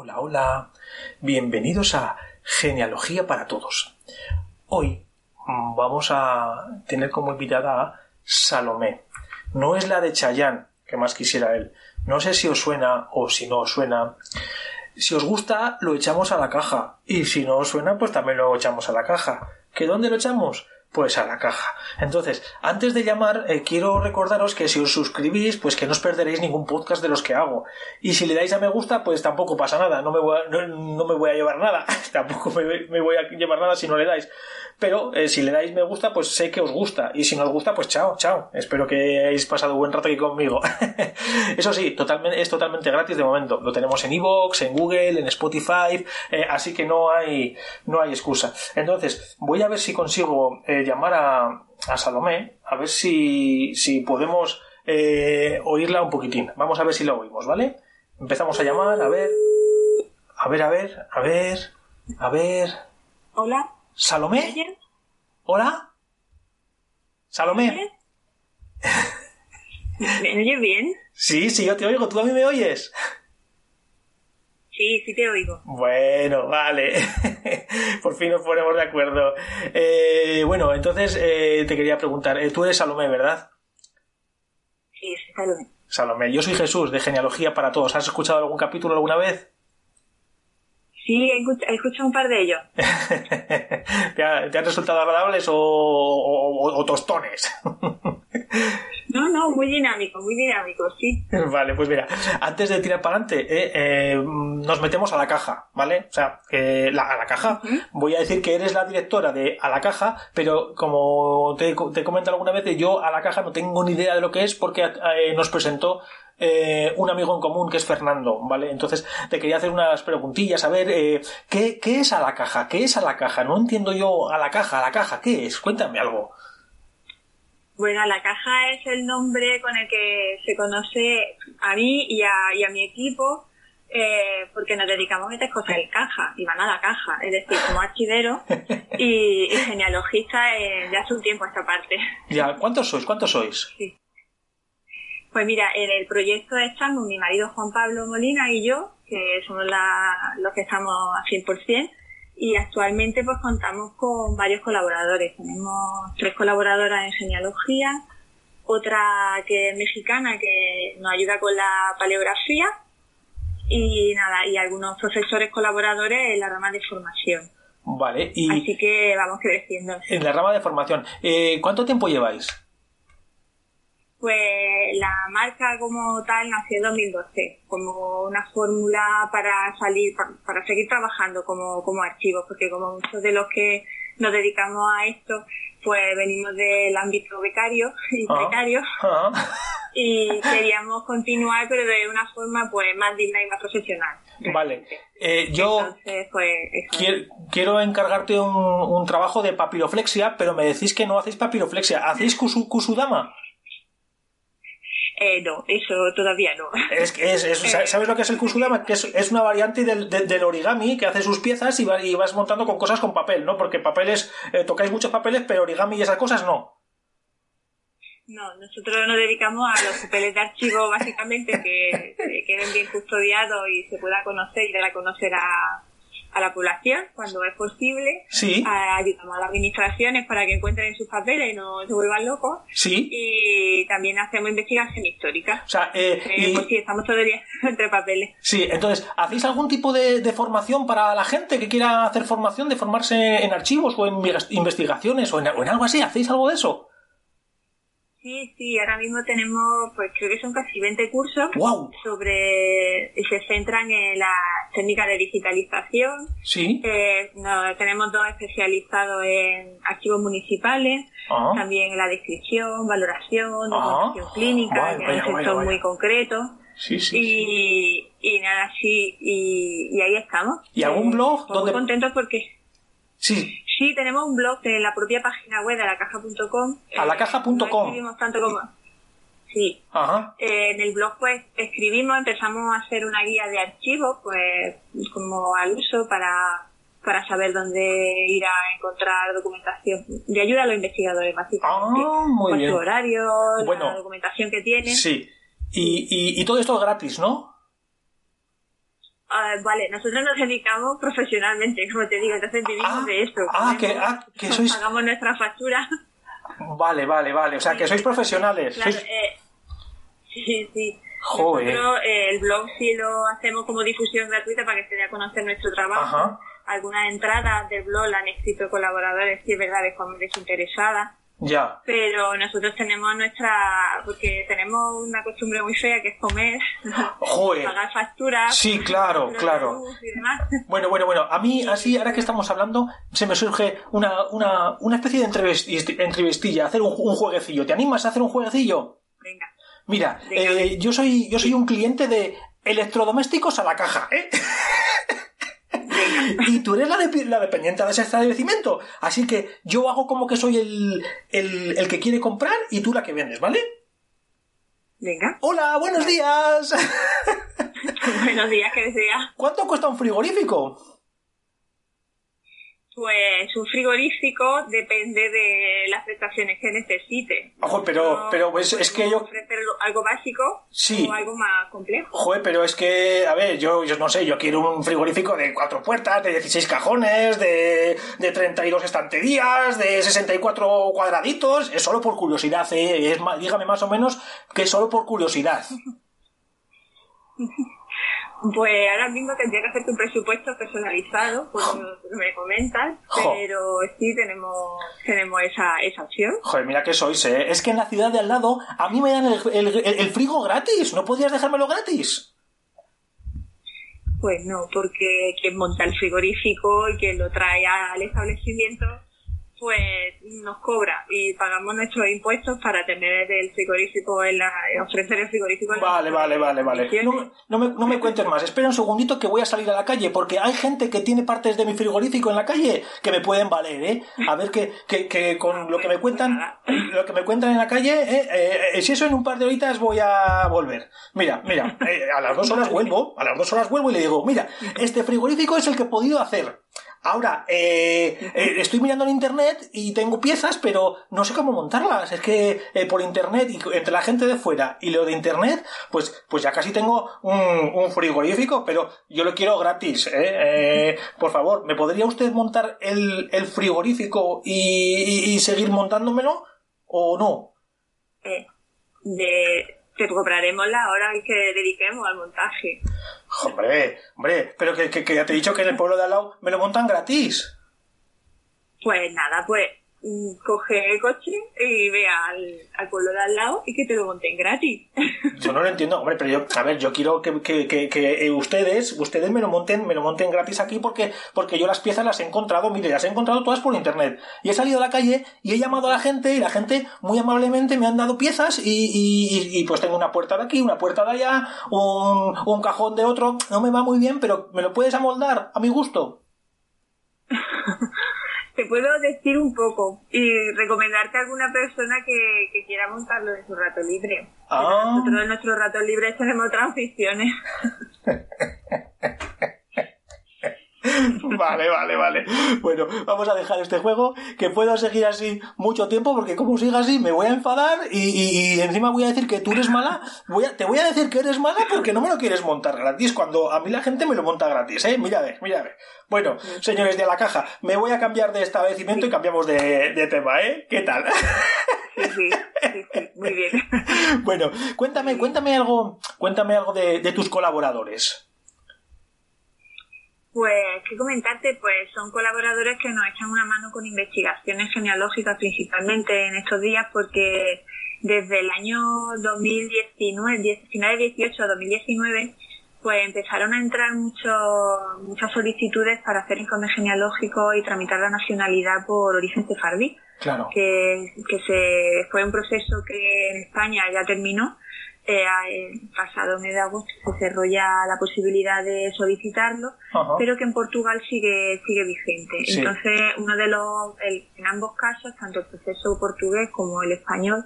Hola, hola. Bienvenidos a Genealogía para Todos. Hoy vamos a tener como invitada a Salomé. No es la de Chayán, que más quisiera él. No sé si os suena o si no os suena. Si os gusta, lo echamos a la caja. Y si no os suena, pues también lo echamos a la caja. ¿Que dónde lo echamos? Pues a la caja. Entonces, antes de llamar, eh, quiero recordaros que si os suscribís, pues que no os perderéis ningún podcast de los que hago. Y si le dais a me gusta, pues tampoco pasa nada, no me voy a, no, me voy a llevar nada, tampoco me, voy a llevar nada si no le dais. Pero eh, si le dais me gusta, pues sé que os gusta. Y si no os gusta, pues chao, chao. Espero que hayáis pasado buen rato aquí conmigo. Eso sí, totalmente, es totalmente gratis de momento. Lo tenemos en Evox, en Google, en Spotify, eh, así que no hay, no hay excusa. Entonces, voy a ver si consigo llamar a, a, Salomé, a ver si, si podemos eh, oírla un poquitín. Vamos a ver si la oímos, ¿vale? Empezamos a llamar, a ver. A ver, a ver, a ver, a ver. Hola. ¿Salomé? ¿Hola? ¿Salomé? ¿Me oyes bien? Sí, sí, yo te oigo. ¿Tú a mí me oyes? Sí, sí te oigo. Bueno, vale. Por fin nos ponemos de acuerdo. Eh, bueno, entonces eh, te quería preguntar, eh, tú eres Salomé, ¿verdad? Sí, soy Salomé. Salomé, yo soy Jesús, de Genealogía para Todos. ¿Has escuchado algún capítulo alguna vez? Sí, he escuchado un par de ellos. ¿Te, han resultado agradables o tostones? No, no, muy dinámico, muy dinámico, sí. Vale, pues mira, antes de tirar para adelante, eh, eh, nos metemos a la caja, ¿vale? O sea, a la caja. Voy a decir que eres la directora de A la caja, pero como te, te he comentado alguna vez, yo a la caja no tengo ni idea de lo que es porque eh, nos presentó un amigo en común que es Fernando, ¿vale? Entonces te quería hacer unas preguntillas, a ver, ¿qué, ¿qué, es a la caja? ¿Qué es a la caja? No entiendo yo a la caja, a la caja, ¿qué es? Cuéntame algo. Bueno, la caja es el nombre con el que se conoce a mí y a, mi equipo, eh, porque nos dedicamos a meter cosas en caja, y van a la caja, es decir, como archivero y, genealogista de hace un tiempo a esta parte. Ya, ¿cuántos sois? ¿Cuántos sois? Sí. Pues mira, en el proyecto estamos mi marido Juan Pablo Molina y yo, que somos los que estamos a 100%, y actualmente pues contamos con varios colaboradores. Tenemos tres colaboradoras en genealogía, otra que es mexicana que nos ayuda con la paleografía y nada, y algunos profesores colaboradores en la rama de formación. Vale, y así que vamos creciendo. En la rama de formación, eh, ¿cuánto tiempo lleváis? Pues la marca como tal nació en 2012, como una fórmula para salir, para, seguir trabajando como, como archivos, porque como muchos de los que nos dedicamos a esto, pues venimos del ámbito becario y ah. precario ah. y queríamos continuar, pero de una forma pues más digna y más profesional. Vale, eh, yo pues, quiero, encargarte un, un, trabajo de papiroflexia, pero me decís que no hacéis papiroflexia, ¿hacéis kusudama? Eh, no, eso todavía no. Es que es, eh. ¿Sabes lo que es el kusudama? Que es, una variante del, del, origami que hace sus piezas y, y, vas montando con cosas con papel, ¿no? Porque papeles, eh, tocáis muchos papeles, pero origami y esas cosas no. No, nosotros nos dedicamos a los papeles de archivo básicamente que, que queden bien custodiados y se pueda conocer y dar a conocer a, a la población cuando es posible. Sí. ayudamos a las administraciones para que encuentren sus papeles y no se vuelvan locos. Sí. Y también hacemos investigación histórica. O sea, eh, eh pues sí, estamos día entre papeles. Sí, entonces, ¿hacéis algún tipo de, de, formación para la gente que quiera hacer formación, de formarse en archivos o en investigaciones o en, o en algo así? ¿Hacéis algo de eso? Sí, sí, ahora mismo tenemos, pues creo que son casi 20 cursos sobre, se centran en la técnica de digitalización. Sí. Eh, tenemos dos especializados en archivos municipales, ah. también en la descripción, valoración, ah. clínica, que es un sector muy concreto. Sí, sí, y, y nada, sí, y, ahí estamos. ¿Y algún blog? Muy donde... contentos porque... Sí. Sí, tenemos un blog en la propia página web de alacaja.com. Alacaja.com. Eh, escribimos tanto como... Sí. Ajá. Eh, en el blog pues escribimos, empezamos a hacer una guía de archivos, pues como al uso para, para saber dónde ir a encontrar documentación de ayuda a los investigadores, básicamente. Ah, muy Con bien. su horario, la documentación que tienen. Sí. Y, y, y todo esto es gratis, ¿no? Ah, vale, nosotros nos dedicamos profesionalmente, como te digo, entonces vivimos Ah, de esto. ah, que- ah, que sois- Pagamos nuestra factura. Vale, vale, vale. O sea, que sois profesionales. Claro, sois- eh, sí, sí. Joder. Nosotros eh, el blog sí lo hacemos como difusión gratuita para que se dé a conocer nuestro trabajo. Ajá. Algunas entradas del blog la han escrito colaboradores, sí es verdad, de forma desinteresada. Ya. Pero nosotros tenemos nuestra, porque tenemos una costumbre muy fea que es comer, Joder. pagar facturas, Sí, claro, claro. luz y demás. Bueno, bueno, bueno. A mí, así, ahora que estamos hablando, se me surge una, una, una especie de entrevist- entrevistilla, hacer un, un jueguecillo. ¿Te animas a hacer un jueguecillo? Venga. Mira, eh, yo soy yo soy un cliente de electrodomésticos a la caja, ¿eh? y tú eres la, de- la dependiente de ese establecimiento. Así que yo hago como que soy el, el, el que quiere comprar y tú la que vendes, ¿vale? Venga. Hola, buenos días. Buenos días, que desea. ¿Cuánto cuesta un frigorífico? Pues un frigorífico depende de las prestaciones que necesite. Ojo, pero, No pero es, es que yo... ofrecer algo básico Sí. o algo más complejo. Joder, pero es que, a ver, yo, yo no sé, yo quiero un frigorífico de cuatro puertas, de 16 cajones, de, de 32 estanterías, de 64 cuadraditos, es solo por curiosidad, ¿eh? Es dígame más o menos que es solo por curiosidad. Pues ahora mismo tendría que hacerte un presupuesto personalizado, que me comentas, Jo. pero sí tenemos tenemos esa, esa opción. Joder, mira que sois, ¿eh? Es que en la ciudad de al lado a mí me dan el, el, el- el frigo gratis, ¿no podías dejármelo gratis? Pues no, porque quien monta el frigorífico y quien lo trae al establecimiento, pues nos cobra y pagamos nuestros impuestos para tener el frigorífico en la, ofrecer el frigorífico en Vale, vale, vale, vale. condiciones. No, me- no me, no me cuentes más. Espera un segundito que voy a salir a la calle, porque hay gente que tiene partes de mi frigorífico en la calle que me pueden valer, ¿eh? A ver que, que, que con lo que me cuentan, lo que me cuentan en la calle, ¿eh? Eh, eh, si eso en un par de horitas voy a volver. Mira, mira, eh, a las dos horas vuelvo, a las dos horas vuelvo y le digo, mira, este frigorífico es el que he podido hacer. Ahora, eh, eh, estoy mirando en internet y tengo piezas, pero no sé cómo montarlas. Es que eh, por internet y entre la gente de fuera y lo de internet, pues, pues ya casi tengo un, frigorífico, pero yo lo quiero gratis. ¿eh? Eh, por favor, ¿me podría usted montar el, el frigorífico y, y- y seguir montándomelo? ¿O no? De, te cobraremos la hora que dediquemos al montaje. Hombre, hombre, pero que, que- ya te he dicho que en el pueblo de al me lo montan gratis. Pues nada, pues coge el coche y ve al, al pueblo de al lado y que te lo monten gratis. Yo no lo entiendo, hombre, pero yo, a ver, yo quiero que, que, que, que, eh, ustedes, ustedes me lo monten, me lo monten gratis aquí porque, porque yo las piezas las he encontrado, mire, las he encontrado todas por internet. Y he salido a la calle y he llamado a la gente y la gente muy amablemente me han dado piezas y, y, y, pues tengo una puerta de aquí, una puerta de allá, un, un cajón de otro. No me va muy bien, pero me lo puedes amoldar a mi gusto. Puedo decir un poco y recomendarte a alguna persona que, que quiera montarlo en su rato libre. Pero Nosotros en nuestros ratos libres tenemos otras aficiones. Vale, vale, vale. Bueno, vamos a dejar este juego, que puedo seguir así mucho tiempo, porque como siga así me voy a enfadar y, y- y encima voy a decir que tú eres mala. Voy a, te voy a decir que eres mala porque no me lo quieres montar gratis, cuando a mí la gente me lo monta gratis, ¿eh? Mira a ver, mira a ver. Bueno, señores de la caja, me voy a cambiar de establecimiento y cambiamos de, de tema, ¿eh? ¿Qué tal? Sí, sí, muy bien. bueno, cuéntame, cuéntame algo, cuéntame algo de, de tus colaboradores. Pues, ¿qué comentarte? Pues son colaboradores que nos echan una mano con investigaciones genealógicas principalmente en estos días porque desde el año 2019, 19, 18 a 2019, pues empezaron a entrar muchos muchas solicitudes para hacer informes genealógicos y tramitar la nacionalidad por origen sefardí, Claro. que, que se, fue un proceso que en España ya terminó. Eh, el pasado mes de agosto se cerró ya la posibilidad de solicitarlo Ajá. pero que en Portugal sigue sigue vigente. Sí. Entonces, uno de los, el- en ambos casos, tanto el proceso portugués como el español,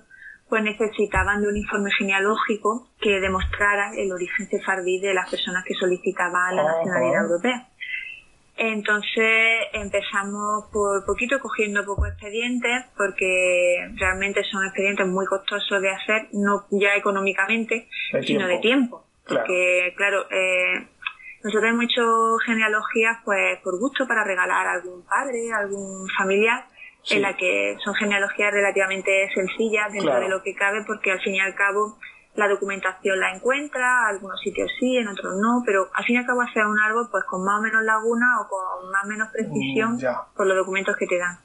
pues necesitaban de un informe genealógico que demostrara el origen sefardí de las personas que solicitaban la Ajá. nacionalidad europea. Entonces empezamos por poquito cogiendo pocos expedientes porque realmente son expedientes muy costosos de hacer, no ya económicamente, De sino tiempo. de tiempo. Claro. Porque, claro, eh, Nosotros hemos hecho genealogías pues por gusto para regalar a algún padre, a algún familiar, en la que son genealogías relativamente sencillas dentro de lo que cabe, porque al fin y al cabo la documentación la encuentra, algunos sitios sí, en otros no, pero al fin y al cabo hacer un árbol pues con más o menos laguna o con más o menos precisión mm, por los documentos que te dan.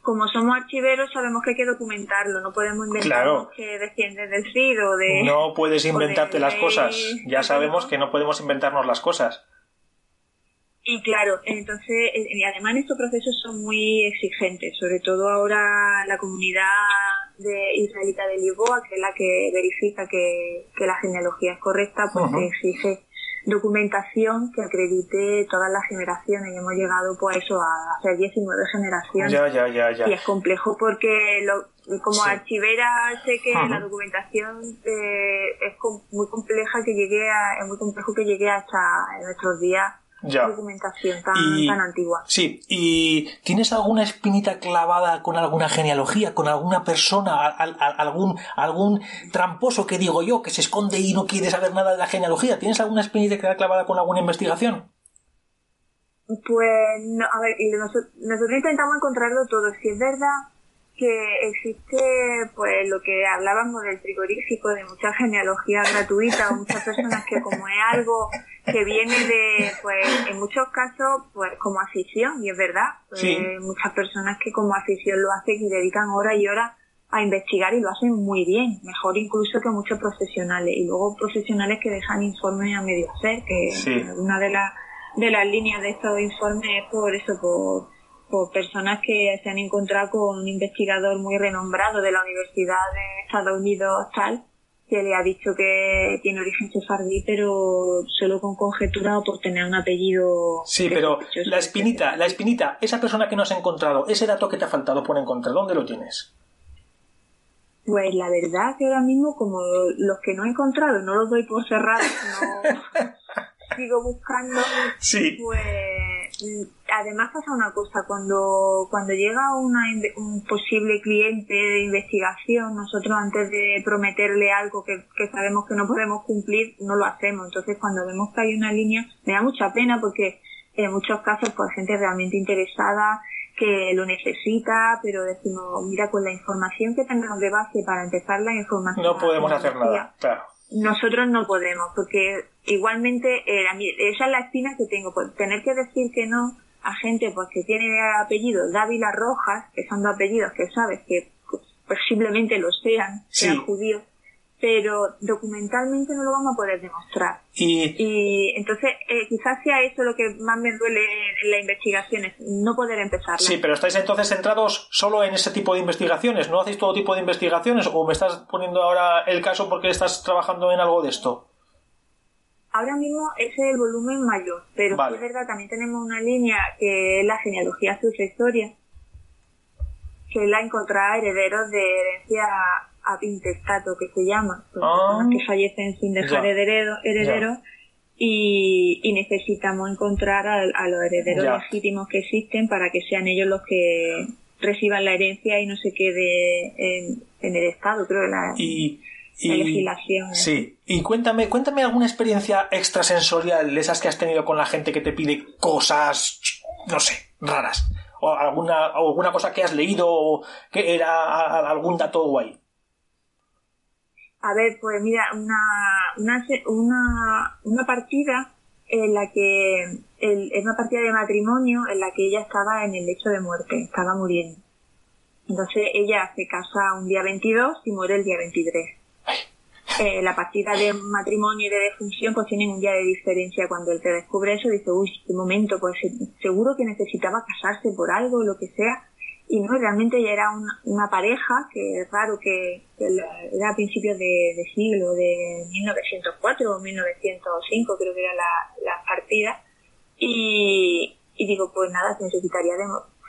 Como somos archiveros sabemos que hay que documentarlo, no podemos inventar que descienden del CID o de... No puedes inventarte las cosas, ya sabemos que no podemos inventarnos las cosas. Y claro, entonces, y además estos procesos son muy exigentes, sobre todo ahora la comunidad de israelita de Lisboa, que es la que verifica que, la genealogía es correcta, pues exige documentación que acredite todas las generaciones. Y hemos llegado pues eso a hacer 19 generaciones. Ya, ya, ya, ya. y es complejo porque lo, como archivera sé que la documentación eh, es muy compleja que llegue a, es muy complejo que llegue hasta nuestros días documentación tan, antigua. Sí, ¿y tienes alguna espinita clavada con alguna genealogía, con alguna persona, algún, algún tramposo que digo yo, que se esconde y no quiere saber nada de la genealogía? ¿Tienes alguna espinita clavada con alguna investigación? Pues, no, a ver, nosotros, nosotros intentamos encontrarlo todo. Si es verdad que existe pues lo que hablábamos del frigorífico, de mucha genealogía gratuita o muchas personas que como es algo que viene de, pues en muchos casos, pues como afición, y es verdad, pues, muchas personas que como afición lo hacen y dedican horas y horas a investigar y lo hacen muy bien, mejor incluso que muchos profesionales, y luego profesionales que dejan informes a medio hacer, que una de las de las líneas de estos informes es por eso, por por personas que se han encontrado con un investigador muy renombrado de la Universidad de Estados Unidos tal, que le ha dicho que tiene origen sefardí, pero solo con conjetura o por tener un apellido. Sí, pero la espinita, la espinita, esa persona que no has encontrado, ese dato que te ha faltado por encontrar, ¿dónde lo tienes? Pues la verdad que ahora mismo, como los que no he encontrado, no los doy por cerrados, no sigo buscando, sí. pues además pasa una cosa, cuando, cuando llega un posible cliente de investigación, nosotros antes de prometerle algo que, sabemos que no podemos cumplir, no lo hacemos. Entonces cuando vemos que hay una línea, me da mucha pena porque en muchos casos pues gente realmente interesada que lo necesita, pero decimos, mira, con la información que tenemos de base para empezar la información. No podemos hacer nada, claro. Nosotros no podemos, porque igualmente eh, esa es la espina que tengo, por tener que decir que no a gente pues que tiene apellido Dávila Rojas, que son dos apellidos que sabes que pues, posiblemente lo sean, sean judíos, pero documentalmente no lo vamos a poder demostrar. Y, entonces eh, quizás sea eso lo que más me duele en la investigación, es no poder empezar. Sí, pero estáis entonces centrados solo en ese tipo de investigaciones, ¿no hacéis todo tipo de investigaciones o me estás poniendo ahora el caso porque estás trabajando en algo de esto? Ahora mismo ese es el volumen mayor, pero es verdad, también tenemos una línea que es la genealogía sucesoria, que es la encontrar herederos de herencia ab intestato, que se llama, ah. personas que fallecen sin dejar herederos y, necesitamos encontrar a, los herederos legítimos que existen para que sean ellos los que reciban la herencia y no se quede en, el Estado, creo. La, y y, legislación. ¿eh? Sí. Y cuéntame, cuéntame alguna experiencia extrasensorial, esas que has tenido con la gente que te pide cosas, no sé, raras. O alguna, alguna cosa que has leído que era algún dato guay. A ver, pues mira, una, una, una, una partida en la que es una partida de matrimonio en la que ella estaba en el lecho de muerte, estaba muriendo. Entonces ella se casa un día 22 y muere el día 23. Eh, la partida de matrimonio y de defunción pues tienen un día de diferencia. Cuando él te descubre eso dice, uy, qué momento, pues seguro que necesitaba casarse por algo, lo que sea. Y no, realmente ella era una, pareja, que es raro que, era a principios de, siglo, de 1904 o 1905 creo que era la, la partida. Y, y digo, pues nada, necesitaría de,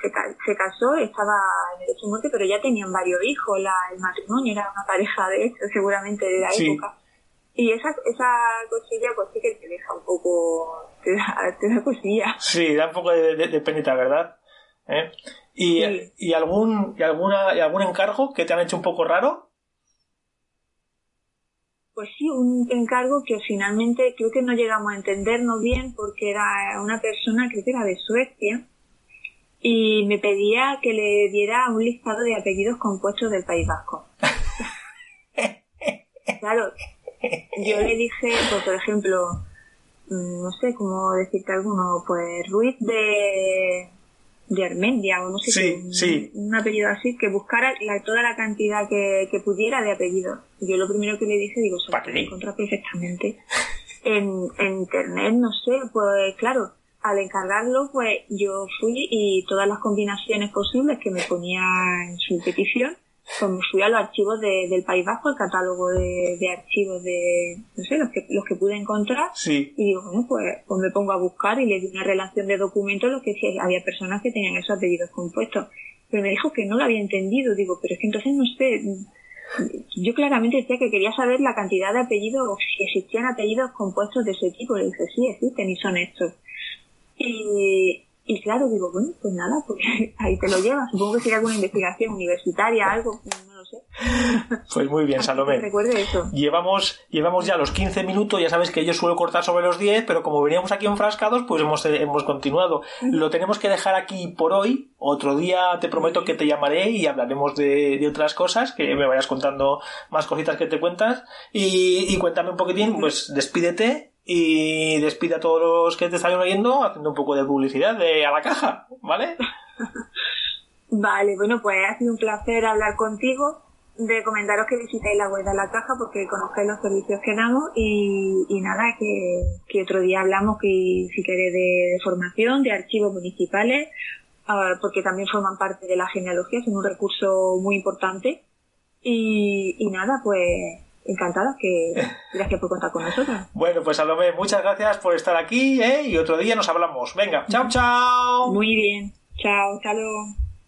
se, casó, estaba en el hecho muerte, pero ya tenían varios hijos, la, el matrimonio era una pareja de hecho, seguramente de la época. Y esa, esa cosilla, pues sí que te deja un poco, te da, te da cosilla. Sí, da un poco de, de, penita, ¿verdad? ¿Eh? ¿Y, ¿Y, algún, y, alguna, ¿Y algún encargo que te han hecho un poco raro? Pues sí, un encargo que finalmente creo que no llegamos a entendernos bien porque era una persona, creo que era de Suecia, y me pedía que le diera un listado de apellidos compuestos del País Vasco. claro, yo le dije, pues por ejemplo, mm, no sé cómo decirte alguno, pues Ruiz de de Armendia o no sé qué, un, apellido así, que buscara toda la cantidad que, pudiera de apellidos. Yo lo primero que le dije, digo, se puede encontrar perfectamente en, en internet, no sé, pues claro, al encargarlo, pues yo fui y todas las combinaciones posibles que me ponía en su petición, pues me fui a los archivos del País Vasco, el catálogo de, archivos de, no sé, los que, los que pude encontrar. Sí. Y digo, bueno, pues, pues, me pongo a buscar y le di una relación de documentos lo que había personas que tenían esos apellidos compuestos. Pero me dijo que no lo había entendido. Digo, pero es que entonces no sé. Yo claramente decía que quería saber la cantidad de apellidos o si existían apellidos compuestos de ese tipo. Le dije, sí, existen y son estos. Y, y claro, digo, bueno, pues nada, pues ahí te lo llevas. Supongo que sería alguna investigación universitaria, algo, no lo sé. Pues muy bien, Salomé. Recuerde eso. Llevamos, llevamos ya los 15 minutos, ya sabes que yo suelo cortar sobre los 10, pero como veníamos aquí enfrascados, pues hemos, hemos continuado. Lo tenemos que dejar aquí por hoy. Otro día te prometo que te llamaré y hablaremos de, de otras cosas, que me vayas contando más cositas que te cuentas. Y, y cuéntame un poquitín, pues despídete y despide a todos los que te están oyendo haciendo un poco de publicidad de a la caja, ¿vale? vale, bueno, pues ha sido un placer hablar contigo, de comentaros que visitéis la web de la caja porque conozcáis los servicios que damos y, nada, que, otro día hablamos que si queréis de, formación, de archivos municipales, ah, porque también forman parte de la genealogía, son un recurso muy importante y, y nada, pues encantada que gracias por contar con nosotros. Bueno, pues Salomé, muchas gracias por estar aquí ¿eh? y otro día nos hablamos. Venga, chao, chao. Muy bien, chao, chao.